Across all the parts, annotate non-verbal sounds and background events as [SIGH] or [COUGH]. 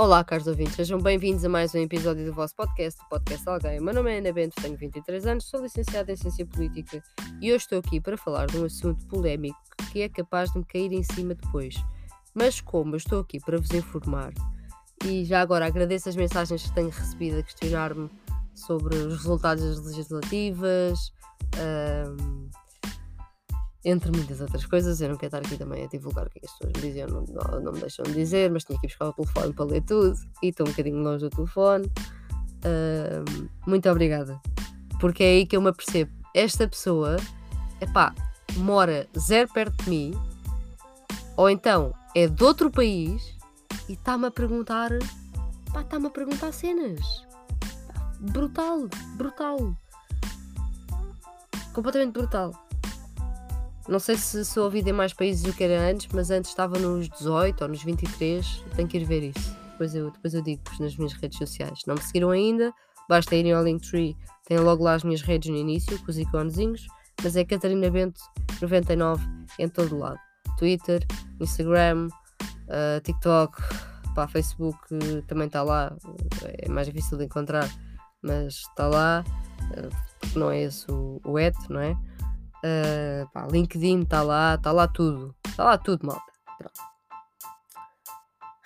Olá, caros ouvintes, sejam bem-vindos a mais um episódio do vosso podcast, o Podcast Alguém. Meu nome é Ana Bento, tenho 23 anos, sou licenciada em Ciência Política e hoje estou aqui para falar de um assunto polémico que é capaz de me cair em cima depois. Mas como eu estou aqui para vos informar e já agora agradeço as mensagens que tenho recebido a questionar-me sobre os resultados das legislativas, entre muitas outras coisas. Eu não quero estar aqui também a divulgar o que, é as pessoas me diziam, não, não, não, me deixam de dizer, mas tinha que buscar o telefone para ler tudo e estou um bocadinho longe do telefone. Uh, muito obrigada, porque é aí que eu me apercebo. Esta pessoa, epá, mora zero perto de mim, ou então é de outro país e está-me a perguntar, pá, está-me a perguntar cenas. Brutal, brutal. Completamente brutal. Não sei se sou ouvida em mais países do que era antes, mas antes estava nos 18 ou nos 23. Tenho que ir ver isso. Depois eu, depois eu digo nas minhas redes sociais. Não me seguiram ainda, basta irem ao Linktree. Tem logo lá as minhas redes no início, com os iconezinhos. Mas é Catarina Bento 99 em todo o lado. Twitter, Instagram, uh, TikTok, pá, Facebook uh, também está lá. É mais difícil de encontrar, mas está lá. Uh, porque não é esse o, o et, não é? Uh, pá, LinkedIn está lá, está lá tudo. Está lá tudo, malta. Pronto.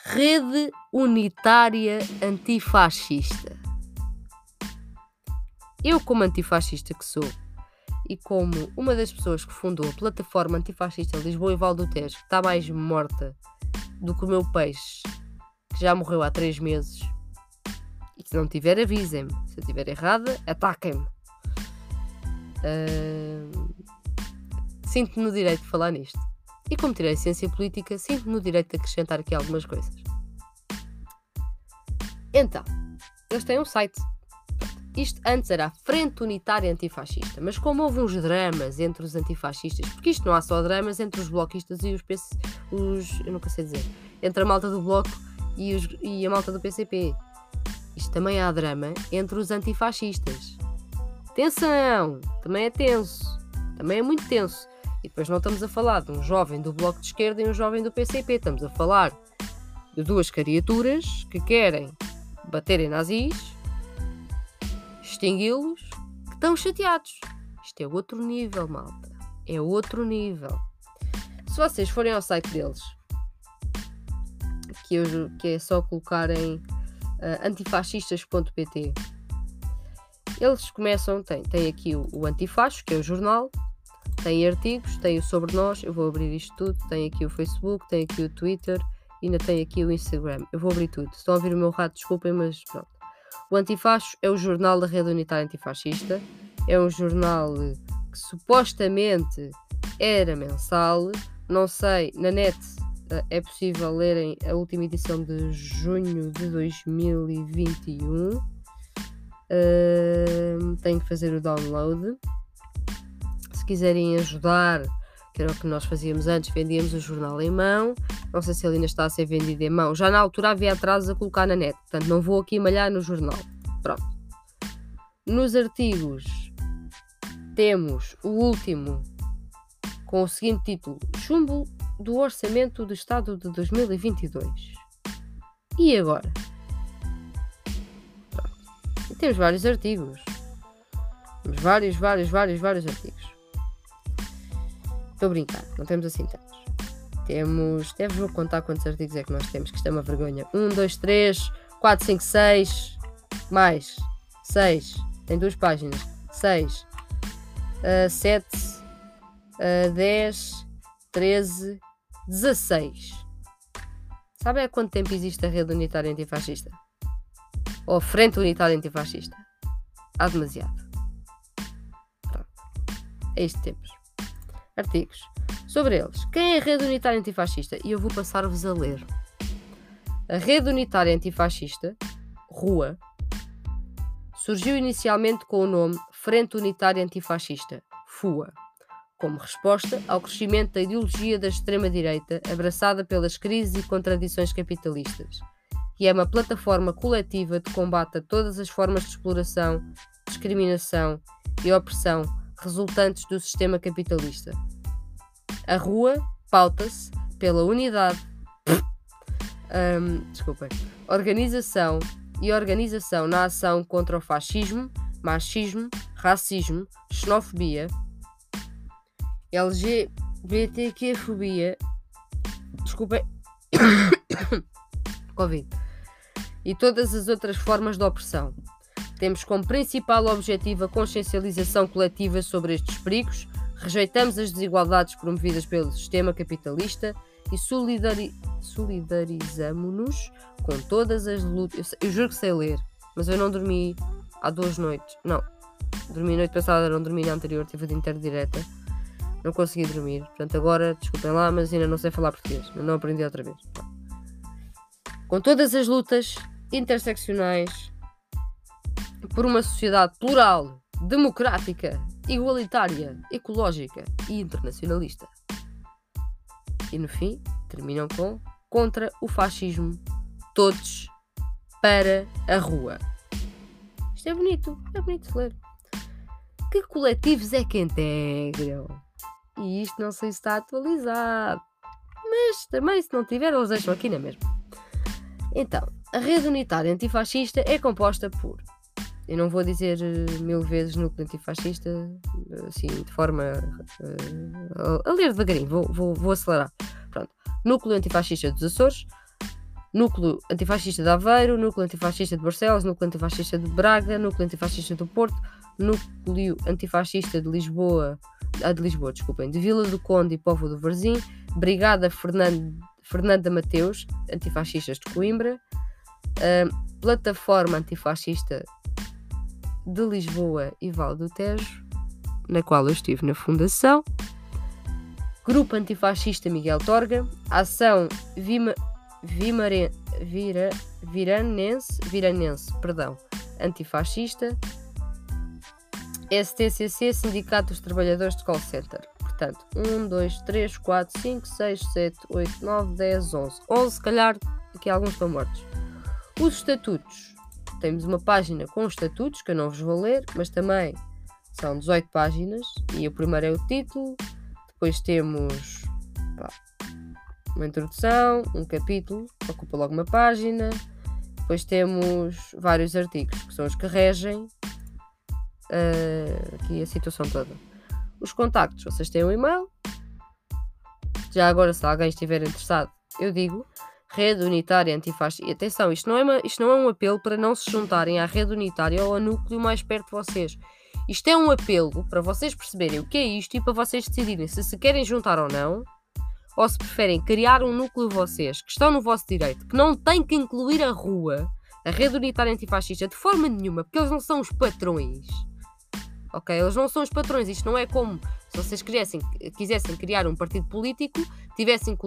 Rede Unitária Antifascista. Eu, como antifascista que sou, e como uma das pessoas que fundou a plataforma antifascista Lisboa e Val do que está mais morta do que o meu peixe, que já morreu há três meses, e se não tiver, avisem-me. Se eu estiver errada, ataquem-me. Uh, sinto-me no direito de falar nisto. E como tirei ciência política, sinto-me no direito de acrescentar aqui algumas coisas. Então, eles têm um site. Isto antes era a Frente Unitária Antifascista, mas como houve uns dramas entre os antifascistas, porque isto não há só dramas entre os bloquistas e os, PC, os eu nunca sei dizer, entre a malta do bloco e, os, e a malta do PCP. Isto também há drama entre os antifascistas. Atenção! Também é tenso. Também é muito tenso. E depois não estamos a falar de um jovem do Bloco de Esquerda e um jovem do PCP. Estamos a falar de duas criaturas que querem bater em nazis, extingui-los, que estão chateados. Isto é outro nível, malta. É outro nível. Se vocês forem ao site deles, que, eu, que é só colocarem uh, antifascistas.pt, eles começam, tem, tem aqui o, o Antifacho, que é o jornal, tem artigos, tem o sobre nós, eu vou abrir isto tudo, tem aqui o Facebook, tem aqui o Twitter, ainda tem aqui o Instagram. Eu vou abrir tudo. Se estão a ouvir o meu rato, desculpem, mas pronto. O Antifacho é o jornal da Rede Unitária Antifascista. É um jornal que supostamente era mensal. Não sei, na net eh, é possível lerem a última edição de junho de 2021. Uh, tenho que fazer o download se quiserem ajudar, que era o que nós fazíamos antes, vendíamos o jornal em mão. Não sei se ele ainda está a ser vendido em mão. Já na altura havia atrasos a colocar na net, portanto não vou aqui malhar no jornal. Pronto. Nos artigos temos o último com o seguinte título: Chumbo do Orçamento do Estado de 2022. E agora? Pronto. Temos vários artigos. Temos vários, vários, vários, vários artigos. Estou a brincar, não temos assim tantos. Temos. Deves vou contar quantos artigos é que nós temos, que isto é uma vergonha. 1, 2, 3, 4, 5, 6. Mais. 6. Tem duas páginas. 6. 7. 10. 13. 16. Sabe há quanto tempo existe a rede unitária antifascista? Ou a frente unitária antifascista? Há demasiado. Pronto. É isto que temos artigos sobre eles. Quem é a Rede Unitária Antifascista? E eu vou passar-vos a ler. A Rede Unitária Antifascista, RUA, surgiu inicialmente com o nome Frente Unitária Antifascista, FUA, como resposta ao crescimento da ideologia da extrema-direita abraçada pelas crises e contradições capitalistas, e é uma plataforma coletiva de combate a todas as formas de exploração, discriminação e opressão resultantes do sistema capitalista. A rua pauta-se pela unidade, Um, desculpem. Organização e organização na ação contra o fascismo, machismo, racismo, xenofobia, LGBTQ-fobia, [COUGHS] Covid, e todas as outras formas de opressão. Temos como principal objetivo a consciencialização coletiva sobre estes perigos, rejeitamos as desigualdades promovidas pelo sistema capitalista e solidari solidarizamos-nos com todas as lutas. Eu, eu juro que sei ler, mas eu não dormi há duas noites. Não, dormi noite passada, não dormi na anterior, tive de inteiro direta. Não consegui dormir. Portanto, agora, desculpem lá, mas ainda não sei falar português. Não aprendi outra vez. Com todas as lutas interseccionais por uma sociedade plural, democrática, igualitária, ecológica e internacionalista. E no fim, terminam com contra o fascismo, todos para a rua. Isto é bonito, é bonito de ler. Que coletivos é que integram? E isto não sei se está atualizado. Mas também, se não tiver, eles deixam aqui na mesma. Então, a rede unitária antifascista é composta por. Eu não vou dizer uh, mil vezes núcleo antifascista, assim, de forma uh, a ler devagarinho, vou, vou, vou acelerar. Pronto. Núcleo antifascista dos Açores, Núcleo Antifascista de Aveiro, Núcleo Antifascista de Barcelos, Núcleo Antifascista de Braga, Núcleo Antifascista do Porto, Núcleo Antifascista de Lisboa, ah, de Lisboa, desculpem, de Vila do Conde e Povo do Varzim, Brigada Fernando, Fernanda Mateus, Antifascistas de Coimbra, uh, Plataforma Antifascista de Lisboa e Val do Tejo, na qual eu estive na fundação, Grupo Antifascista Miguel Torga, Ação Vima, Vimare, Vira, Viranense, Viranense, perdão, Antifascista, STCC, Sindicato dos Trabalhadores de Call Center. Portanto, 1, 2, 3, 4, 5, 6, 7, 8, 9, 10, 11. 11, se calhar, aqui alguns estão mortos. Os estatutos. Temos uma página com estatutos, que eu não vos vou ler, mas também são 18 páginas. E o primeiro é o título. Depois temos pá, uma introdução, um capítulo, ocupa logo uma página. Depois temos vários artigos, que são os que regem uh, aqui a situação toda. Os contactos, vocês têm um e-mail. Já agora, se alguém estiver interessado, eu digo Rede Unitária Antifascista. E atenção, isto não, é uma, isto não é um apelo para não se juntarem à rede unitária ou ao núcleo mais perto de vocês. Isto é um apelo para vocês perceberem o que é isto e para vocês decidirem se se querem juntar ou não, ou se preferem criar um núcleo vocês que estão no vosso direito, que não tem que incluir a rua, a rede unitária antifascista, de forma nenhuma, porque eles não são os patrões ok? Eles não são os patrões, isto não é como se vocês quisessem, quisessem criar um partido político, tivessem que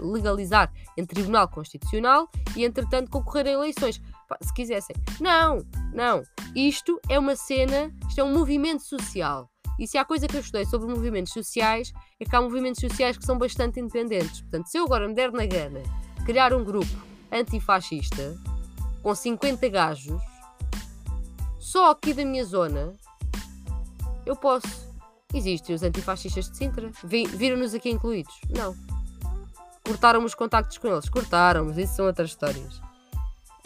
legalizar em Tribunal Constitucional e, entretanto, concorrer a eleições. Se quisessem. Não, não. Isto é uma cena, isto é um movimento social. E se há coisa que eu estudei sobre movimentos sociais, é que há movimentos sociais que são bastante independentes. Portanto, se eu agora me der na gana criar um grupo antifascista com 50 gajos, só aqui da minha zona, eu posso. Existem os antifascistas de Sintra. Viram-nos aqui incluídos? Não. Cortaram os contactos com eles? Cortaram, mas isso são outras histórias.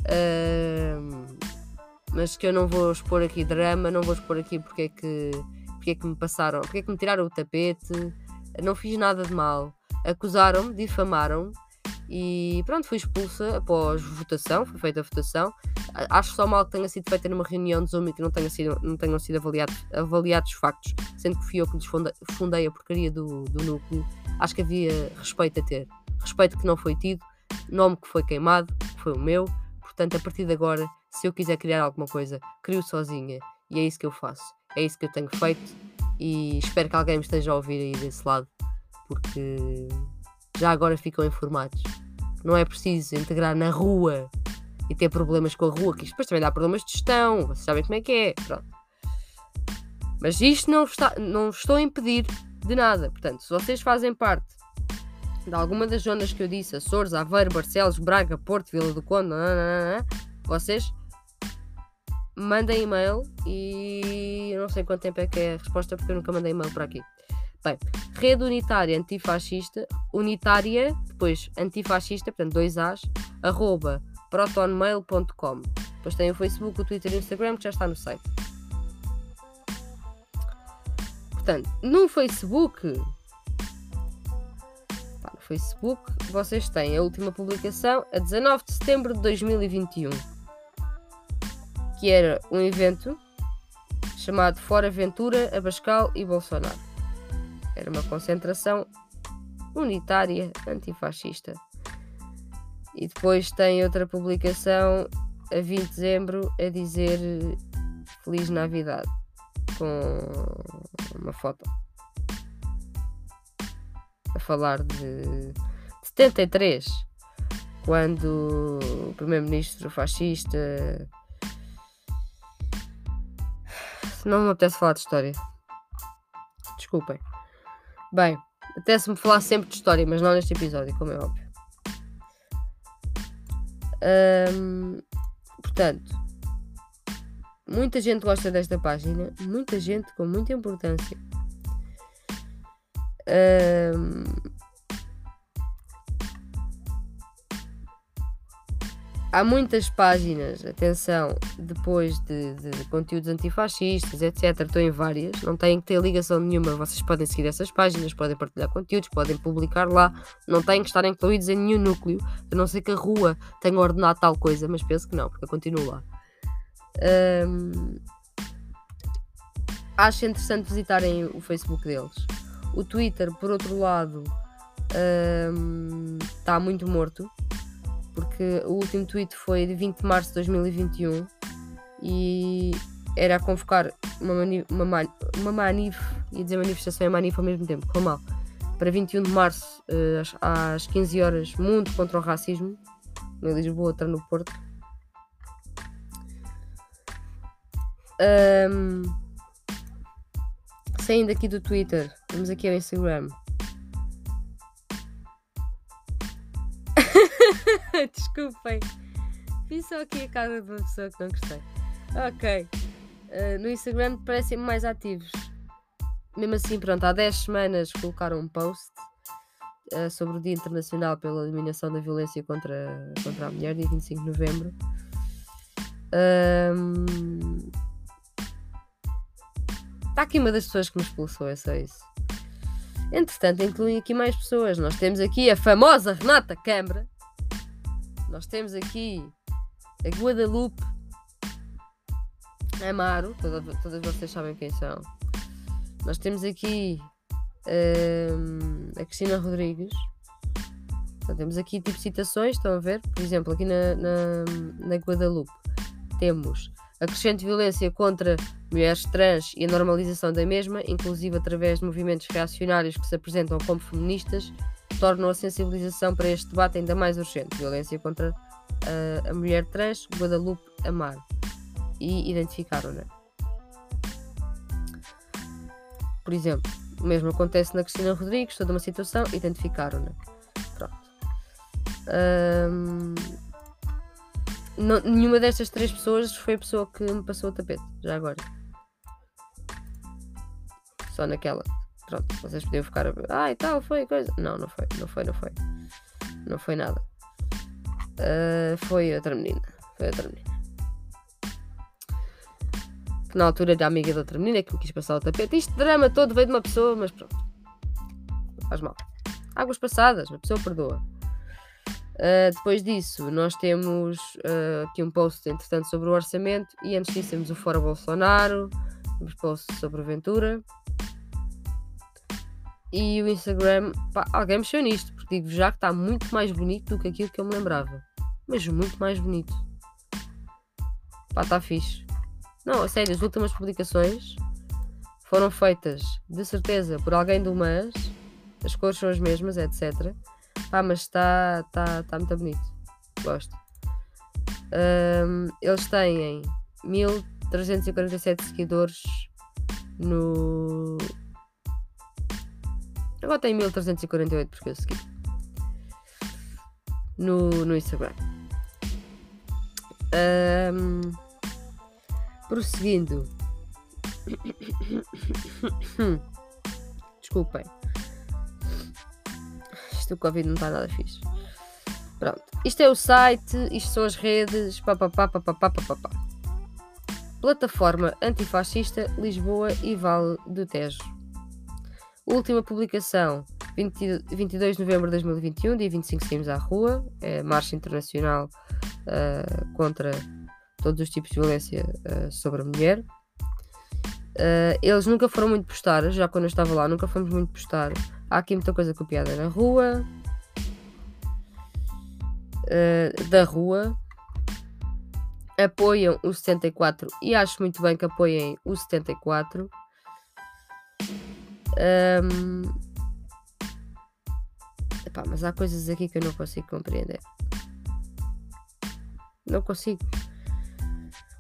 Uh, mas que eu não vou expor aqui drama, não vou expor aqui porque é que, porque é que me passaram, porque é que me tiraram o tapete. Não fiz nada de mal. Acusaram-me, difamaram-me e pronto, fui expulsa após votação, foi feita a votação. Acho só mal que tenha sido feita numa reunião de Zoom e que não, tenha sido, não tenham sido avaliados, avaliados factos, sendo que fui eu que lhes fundei, a porcaria do, do núcleo. Acho que havia respeito a ter. Respeito que não foi tido, nome que foi queimado, que foi o meu. Portanto, a partir de agora, se eu quiser criar alguma coisa, crio sozinha. E é isso que eu faço. É isso que eu tenho feito. E espero que alguém me esteja a ouvir aí desse lado, porque já agora ficam informados. Não é preciso integrar na rua e ter problemas com a rua, que isto depois também dá problemas de gestão, vocês sabem como é que é. Pronto. Mas isto não, está, não estou a impedir de nada. Portanto, se vocês fazem parte de alguma das zonas que eu disse, Açores, Aveiro, Barcelos, Braga, Porto, Vila do Conde, vocês mandem e-mail e eu não sei quanto tempo é que é a resposta porque eu nunca mandei e-mail para aqui. Bem, rede unitária antifascista, unitária, depois antifascista, portanto, dois As, arroba protonmail.com. Depois tem o Facebook, o Twitter e o Instagram que já está no site. Portanto, no Facebook, no Facebook vocês têm a última publicação a 19 de setembro de 2021, que era um evento chamado Fora Ventura, Abascal e Bolsonaro. Era uma concentração unitária antifascista. E depois tem outra publicação a 20 de dezembro a dizer Feliz Navidade com uma foto a falar de 73 quando o primeiro-ministro fascista não me apetece falar de história desculpem bem, apetece-me falar sempre de história mas não neste episódio, como é óbvio portanto Muita gente gosta desta página, muita gente com muita importância. Há muitas páginas, atenção, depois de, de, conteúdos antifascistas, etc. Estou em várias, não têm que ter ligação nenhuma. Vocês podem seguir essas páginas, podem partilhar conteúdos, podem publicar lá, não têm que estar incluídos em nenhum núcleo, a não ser que a rua tenha ordenado tal coisa, mas penso que não, porque eu continuo lá. Um, acho interessante visitarem o Facebook deles. O Twitter, por outro lado, está um, muito morto, porque o último tweet foi de 20 de março de 2021 e era a convocar uma, mani uma, man uma manif, ia dizer manifestação e manif ao mesmo tempo, com mal, para 21 de março, uh, às, às 15 horas, Mundo contra o Racismo, em Lisboa, outra no Porto. Um, saindo aqui do Twitter, vamos aqui ao Instagram. [LAUGHS] Desculpem. Vi só aqui a cara de uma pessoa que não gostei. Ok. Uh, no Instagram parecem mais ativos. Mesmo assim, pronto, há 10 semanas colocaram um post uh, sobre o Dia Internacional pela Eliminação da Violência contra, contra a Mulher, dia 25 de novembro. Um, Está aqui uma das pessoas que me expulsou, é só isso. Entretanto, incluem aqui mais pessoas. Nós temos aqui a famosa Renata Câmara. Nós temos aqui a Guadalupe Amaro. Todas, todas vocês sabem quem são. Nós temos aqui um, a Cristina Rodrigues. Então, temos aqui tipo citações, estão a ver? Por exemplo, aqui na, na, na Guadalupe temos a crescente violência contra mulheres trans e a normalização da mesma, inclusive através de movimentos reacionários que se apresentam como feministas, tornam a sensibilização para este debate ainda mais urgente. Violência contra a, a mulher trans, Guadalupe Amar. E identificaram-na. Por exemplo, o mesmo acontece na Cristina Rodrigues, toda uma situação, identificaram-na. Pronto. Um, não, nenhuma destas três pessoas foi a pessoa que me passou o tapete, já agora. Só naquela. Pronto, vocês podiam ficar a. Ah, e tal, foi coisa. Não, não foi, não foi, não foi. Não foi nada. Uh, foi outra menina. Foi outra menina. Que na altura era amiga da outra menina que me quis passar o tapete. Isto drama todo veio de uma pessoa, mas pronto. Não faz mal. Águas passadas, a pessoa perdoa. Uh, depois disso, nós temos uh, aqui um post, entretanto, sobre o orçamento. E antes disso, temos o Fora Bolsonaro. Temos post sobre a Ventura. E o Instagram, pá, alguém mexeu nisto, porque digo já que está muito mais bonito do que aquilo que eu me lembrava. Mas muito mais bonito. Pá, está fixe. Não, a sério, as últimas publicações foram feitas de certeza por alguém do MAS. As cores são as mesmas, etc Pá, mas está tá, tá muito bonito. Gosto. Um, eles têm 1347 seguidores no. Agora tem 1348 porque eu segui. No, no Instagram. Um, prosseguindo. [COUGHS] Desculpem. Isto do Covid não está nada fixe. Pronto. Isto é o site, isto são as redes. Papapá, papapá, papapá. Plataforma Antifascista Lisboa e Vale do Tejo. Última publicação, 20, 22 de novembro de 2021, dia 25 saímos à rua, é Marcha Internacional uh, contra todos os tipos de violência uh, sobre a mulher. Uh, eles nunca foram muito postar, já quando eu estava lá, nunca fomos muito postar. Há aqui muita coisa copiada na rua, da rua. Apoiam o 74 e acho muito bem que apoiem o 74. Um, epá, mas há coisas aqui que eu não consigo compreender. Não consigo.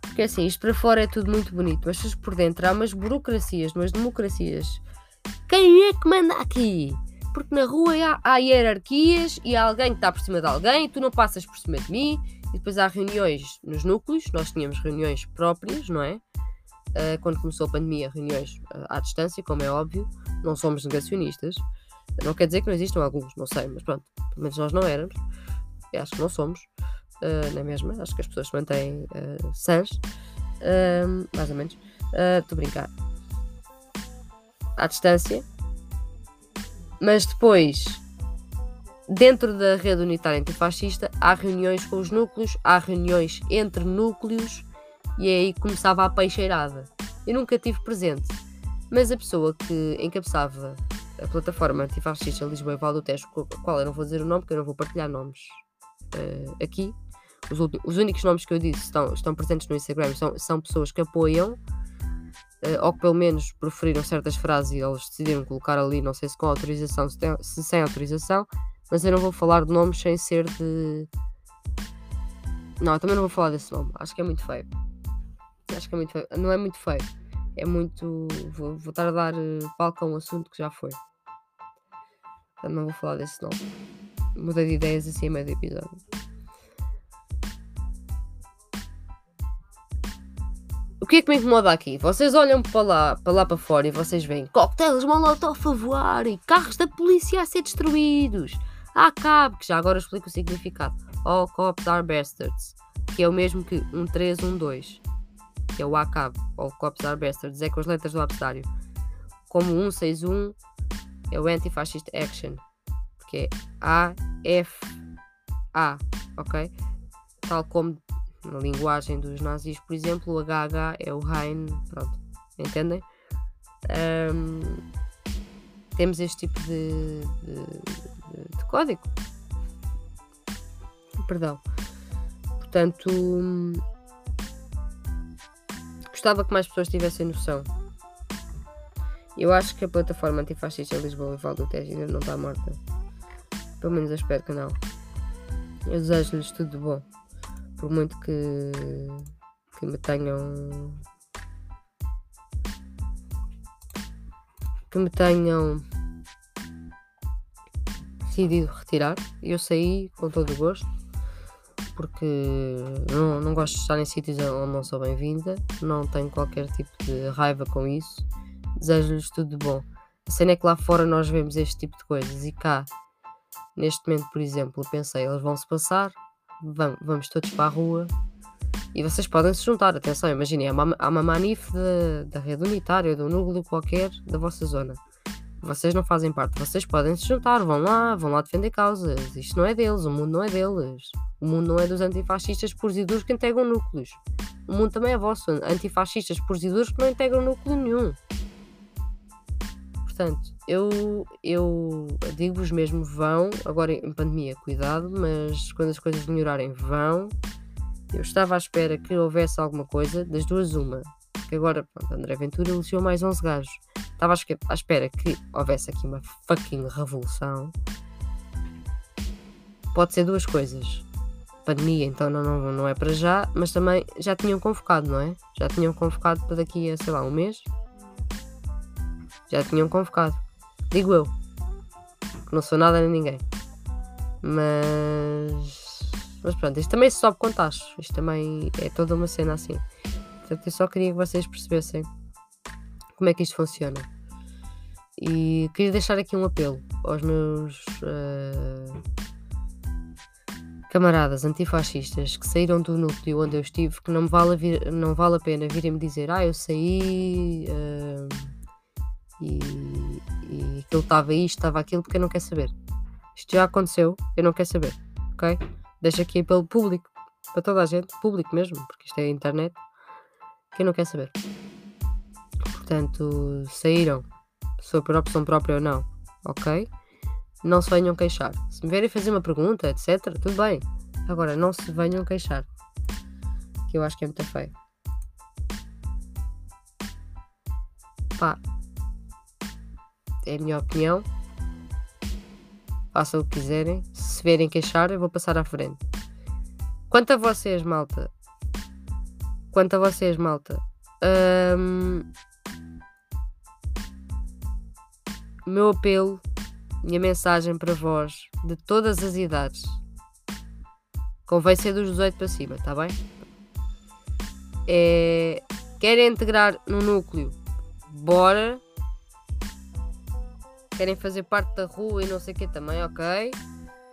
Porque assim, isto para fora é tudo muito bonito, mas por dentro há umas burocracias, umas democracias. Quem é que manda aqui? Porque na rua há, há hierarquias e há alguém que está por cima de alguém e tu não passas por cima de mim. E depois há reuniões nos núcleos, nós tínhamos reuniões próprias, não é? Uh, quando começou a pandemia, reuniões uh, à distância, como é óbvio, não somos negacionistas. Não quer dizer que não existam alguns, não sei, mas pronto, pelo menos nós não éramos. Eu acho que não somos uh, na mesma. Acho que as pessoas se mantêm uh, sãs, mais ou menos. Estou a brincar. À distância. Mas depois, dentro da rede unitária antifascista, há reuniões com os núcleos, há reuniões entre núcleos e é aí começava a peixeirada. Eu nunca tive presente, mas a pessoa que encabeçava a plataforma antifascista Lisboa e Val do Tejo, qual eu não vou dizer o nome porque eu não vou partilhar nomes uh, aqui, os, os, únicos nomes que eu disse estão, estão presentes no Instagram são, são pessoas que apoiam, uh, ou que pelo menos preferiram certas frases e eles decidiram colocar ali, não sei se com autorização, se, tem, se sem autorização, mas eu não vou falar de nomes sem ser de. Não, também não vou falar desse nome, acho que é muito feio. Acho que é muito feio. Não é muito feio, é muito. Vou, vou estar a dar uh, palco a um assunto que já foi. Portanto, não vou falar desse nome. Mudei de ideias assim a meio do episódio. O que é que me incomoda aqui? Vocês olham para lá, para lá para fora e vocês veem coquetéis molotov a voar e carros da polícia a ser destruídos. Há cabo, que já agora explico o significado. All cops are bastards, que é o mesmo que 1312, que é o ACAB, All cops are bastards, é com as letras do abecedário. Como 161 é o Anti-Fascist Action, porque é A-F-A, ok? Tal como na linguagem dos nazis, por exemplo, o HH é o Hein, pronto, entendem? Um, temos este tipo de, de, de, código. Perdão. Portanto, gostava que mais pessoas tivessem noção. Eu acho que a plataforma antifascista Lisboa e Valdo Tejo ainda não está morta. Pelo menos eu espero que não. Eu desejo-lhes tudo de bom por muito que, que me tenham que me tenham decidido retirar, eu saí com todo o gosto porque não, não gosto de estar em sítios onde não sou bem-vinda, não tenho qualquer tipo de raiva com isso, desejo-lhes tudo de bom. A cena é que lá fora nós vemos este tipo de coisas e cá, neste momento, por exemplo, pensei, eles vão se passar, vamos, vamos todos para a rua e vocês podem se juntar. Atenção, imaginem, há uma, há uma manif da rede unitária, de um núcleo qualquer da vossa zona. Vocês não fazem parte, vocês podem se juntar, vão lá, vão lá defender causas. Isto não é deles, o mundo não é deles. O mundo não é dos antifascistas puros e duros que integram núcleos. O mundo também é vosso, antifascistas puros e duros que não integram núcleo nenhum. Portanto, eu, eu digo-vos mesmo, vão, agora em pandemia, cuidado, mas quando as coisas melhorarem, vão. Eu estava à espera que houvesse alguma coisa, das duas, uma. Porque agora, pronto, André Ventura elegeu mais 11 gajos. Estava à espera que houvesse aqui uma fucking revolução. Pode ser duas coisas. Pandemia, então não, não, não é para já, mas também já tinham convocado, não é? Já tinham convocado para daqui a, sei lá, um mês. Já tinham convocado. Digo eu. Que não sou nada nem ninguém. Mas. Mas pronto, isto também se sobe com. Isto também é toda uma cena assim. Portanto, eu só queria que vocês percebessem como é que isto funciona. E queria deixar aqui um apelo aos meus. Uh, camaradas antifascistas que saíram do núcleo onde eu estive, que não, vale, vir, não vale a pena virem-me dizer, ah, eu saí uh, e, e aquilo estava isto, estava aquilo, porque eu não quero saber. Isto já aconteceu, eu não quero saber, ok? Deixa aqui pelo público, para toda a gente, público mesmo, porque isto é a internet, que eu não quero saber. Portanto, saíram, por opção própria ou não, ok? Não se venham queixar. Se me verem fazer uma pergunta, etc., tudo bem. Agora, não se venham queixar. Que eu acho que é muito feio. Pá. É a minha opinião. Façam o que quiserem. Se verem queixar, eu vou passar à frente. Quanto a vocês, malta. Quanto a vocês, malta. Um, meu apelo, minha mensagem para vós, de todas as idades, convém ser dos 18 para cima, tá bem? É, querem integrar no núcleo, bora. Querem fazer parte da rua e não sei o que também, ok.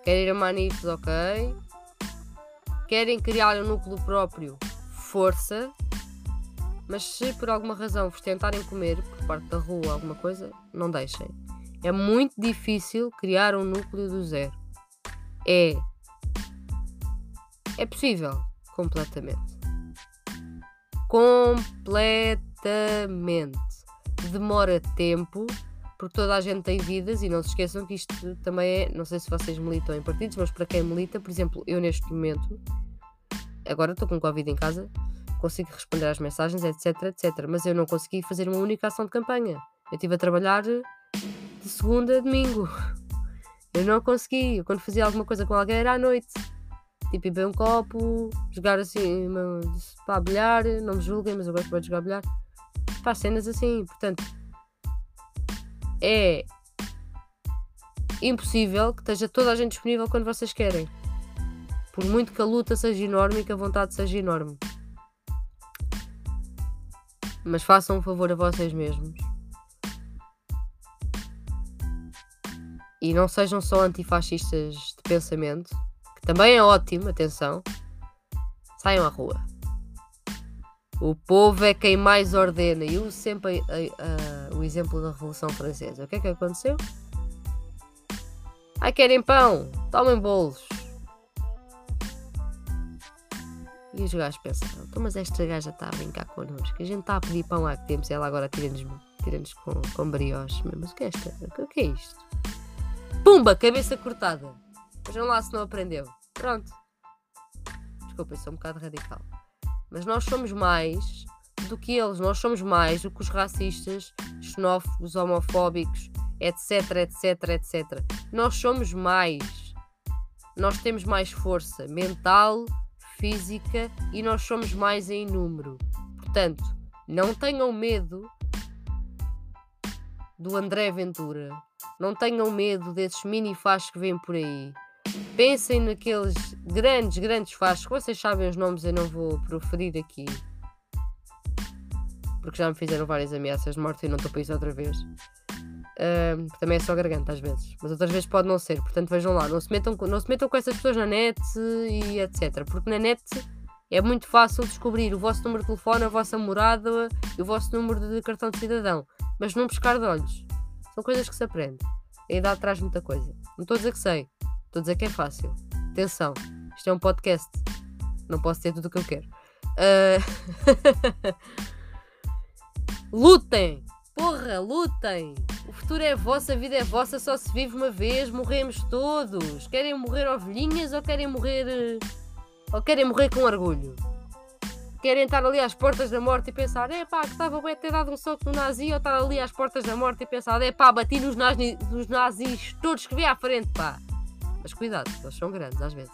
Querem ir a manifes, ok. Querem criar um núcleo próprio, força. Mas se por alguma razão vos tentarem comer por parte da rua alguma coisa, não deixem. É muito difícil criar um núcleo do zero. É. É possível. Completamente. Completamente. Demora tempo, porque toda a gente tem vidas e não se esqueçam que isto também é. Não sei se vocês militam em partidos, mas para quem milita, por exemplo, eu neste momento, agora estou com Covid em casa, consigo responder às mensagens, etc, etc. Mas eu não consegui fazer uma única ação de campanha. Eu estive a trabalhar de segunda a domingo. [LAUGHS] Eu não consegui. Eu, quando fazia alguma coisa com alguém era à noite. Tipo, beber um copo, jogar assim, para bilhar. Não me julguem, mas eu gosto de jogar bilhar. Faz cenas assim. Portanto, é impossível que esteja toda a gente disponível quando vocês querem. Por muito que a luta seja enorme e que a vontade seja enorme. Mas façam um favor a vocês mesmos e não sejam só antifascistas de pensamento, que também é ótimo, atenção, saiam à rua. O povo é quem mais ordena. E uso sempre a, a, a, o exemplo da Revolução Francesa. O que é que aconteceu? Ai, querem pão? Tomem bolos. E os gajos pensaram, então, mas esta gaja está a brincar connosco. A gente está a pedir pão há que tempos e ela agora tira-nos tira com, com brioche. Mas o que é, esta? o que é isto? Pumba, cabeça cortada. Vejam lá se não aprendeu. Pronto. Desculpa, eu sou um bocado radical. Mas nós somos mais do que eles. Nós somos mais do que os racistas, xenófobos, homofóbicos, etc, etc, etc. Nós somos mais. Nós temos mais força mental, física e nós somos mais em número. Portanto, não tenham medo do André Ventura não tenham medo desses mini fachos que vêm por aí. Pensem naqueles grandes, grandes fachos, vocês sabem os nomes, eu não vou proferir aqui. Porque já me fizeram várias ameaças de morte e não estou para isso outra vez. Uh, também é só garganta às vezes, mas outras vezes pode não ser. Portanto, vejam lá, não se metam, não se metam com essas pessoas na net e etc. Porque na net é muito fácil descobrir o vosso número de telefone, a vossa morada e o vosso número de cartão de cidadão, mas não pescar de olhos. São coisas que se aprende. A idade traz muita coisa. Não estou a dizer que sei, estou a dizer que é fácil. Atenção, isto é um podcast. Não posso ter tudo o que eu quero. Uh... [LAUGHS] lutem! Lutem! O futuro é vosso, a vida é vossa, só se vive uma vez, morremos todos. Querem morrer ovelhinhas ou querem morrer. ou querem morrer com orgulho? querem estar ali às portas da morte e pensar, é pá, que estava bem ter dado um soco no nazi, ou estar ali às portas da morte e pensar, é pá, bati nos, nazi, nos nazis todos que vi à frente, pá. Mas cuidado, eles são grandes às vezes.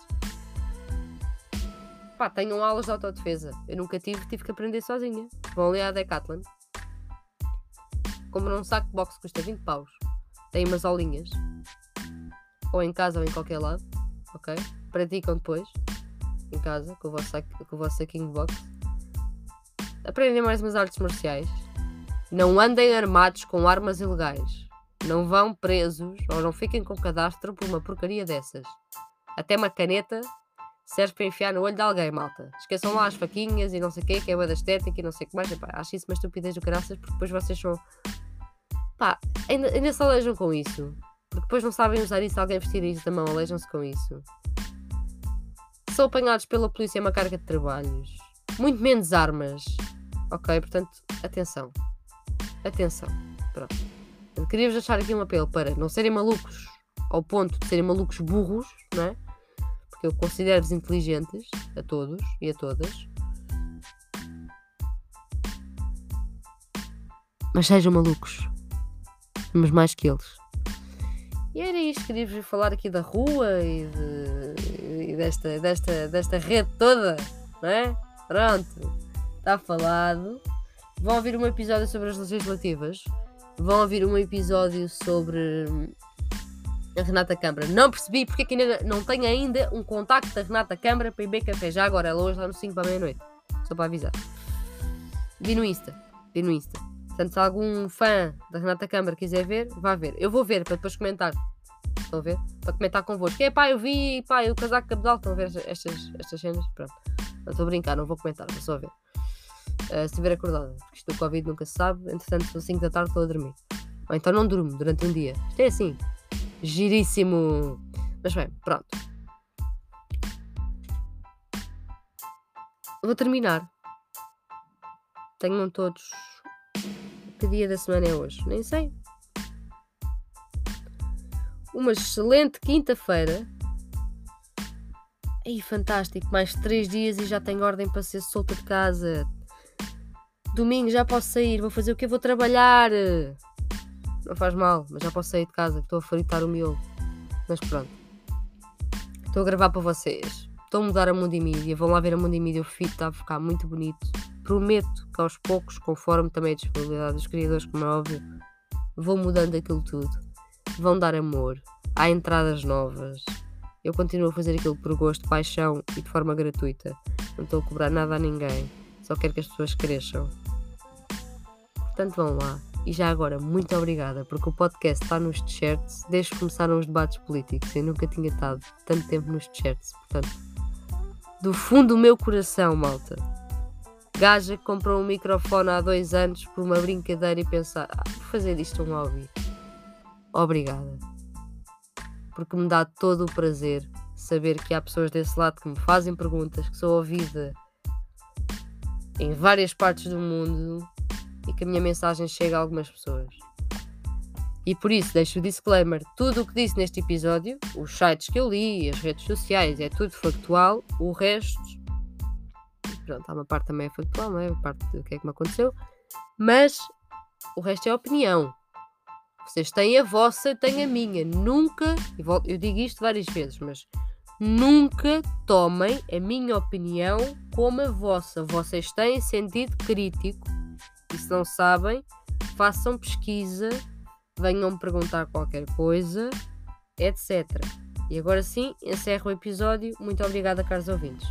Pá, tenham aulas de autodefesa. Eu nunca tive, tive que aprender sozinha. Vão ali à Decathlon. Compram um saco de boxe que custa 20 paus. Tem umas aulinhas. Ou em casa ou em qualquer lado. Ok? Praticam depois. Em casa, com o vosso, saco, com o vosso saquinho de boxe aprendem mais umas artes marciais. Não andem armados com armas ilegais. Não vão presos ou não fiquem com cadastro por uma porcaria dessas. Até uma caneta serve para enfiar no olho de alguém, malta. Esqueçam lá as faquinhas e não sei o quê, que é a da estética e não sei o que mais. Epá, acho isso uma estupidez do caraças, porque depois vocês são. Pá, ainda, ainda se alejam com isso. Depois não sabem usar isso, alguém vestir isso da mão, alejam-se com isso. São apanhados pela polícia é uma carga de trabalhos. Muito menos armas. Ok, portanto, atenção. Atenção. Pronto. Queria-vos deixar aqui um apelo para não serem malucos ao ponto de serem malucos burros, não é? Porque eu considero-vos inteligentes a todos e a todas. Mas sejam malucos. Mas mais que eles. E era isto, queria-vos falar aqui da rua e, de, e desta, desta, desta rede toda, não é? Pronto, está falado. Vão ouvir um episódio sobre as legislativas. Vão ouvir um episódio sobre a Renata Câmara. Não percebi porque é que ainda não tenho ainda um contacto da Renata Câmara para ir beber café. Já agora, ela hoje lá no 5 para meia-noite. Só para avisar. Vi no Insta. Vi no Insta. Portanto, se algum fã da Renata Câmara quiser ver, vá ver. Eu vou ver para depois comentar. Estão a ver? Para comentar convosco. É pá, eu vi, pá, o casaco cabedal. Estão a ver estas, estas cenas? Pronto. Não estou a brincar, não vou comentar, vou só ver. Uh, se estiver acordada, porque isto do Covid nunca se sabe. Entretanto, são 5 da tarde, estou a dormir. Ou então não durmo durante um dia. Isto é assim. Giríssimo. Mas bem, pronto. Vou terminar. Tenham todos que dia da semana é hoje? Nem sei. Uma excelente quinta-feira. Aí, fantástico. Mais três dias e já tenho ordem para ser solta de casa. Domingo já posso sair. Vou fazer o que? Vou trabalhar. Não faz mal, mas já posso sair de casa. Estou a fritar o miolo. Mas pronto. Estou a gravar para vocês. Estou a mudar a Mundi Media. Vão lá ver a Mundi Media. O feed está a ficar muito bonito prometo que aos poucos, conforme também a disponibilidade dos criadores, como é óbvio, vou mudando aquilo tudo. Vão dar amor, há entradas novas. Eu continuo a fazer aquilo por gosto, paixão e de forma gratuita. Não estou a cobrar nada a ninguém, só quero que as pessoas cresçam. Portanto, vão lá. E já agora, muito obrigada, porque o podcast está nos t-shirts desde que começaram os debates políticos. Eu nunca tinha estado tanto tempo nos t-shirts. Portanto, do fundo do meu coração, malta, Gaja que comprou um microfone há dois anos por uma brincadeira e pensar, ah, vou fazer disto um hobby. Obrigada. Porque me dá todo o prazer saber que há pessoas desse lado que me fazem perguntas, que sou ouvida em várias partes do mundo e que a minha mensagem chega a algumas pessoas. E por isso deixo o disclaimer: tudo o que disse neste episódio, os sites que eu li, as redes sociais, é tudo factual, o resto pronto, há uma parte também é factual, não é? A parte do que é que me aconteceu, mas o resto é opinião. Vocês têm a vossa, tenho a minha. Nunca, eu digo isto várias vezes, mas nunca tomem a minha opinião como a vossa. Vocês têm sentido crítico e se não sabem, façam pesquisa, venham me perguntar qualquer coisa, etc. E agora sim, encerro o episódio. Muito obrigada, caros ouvintes.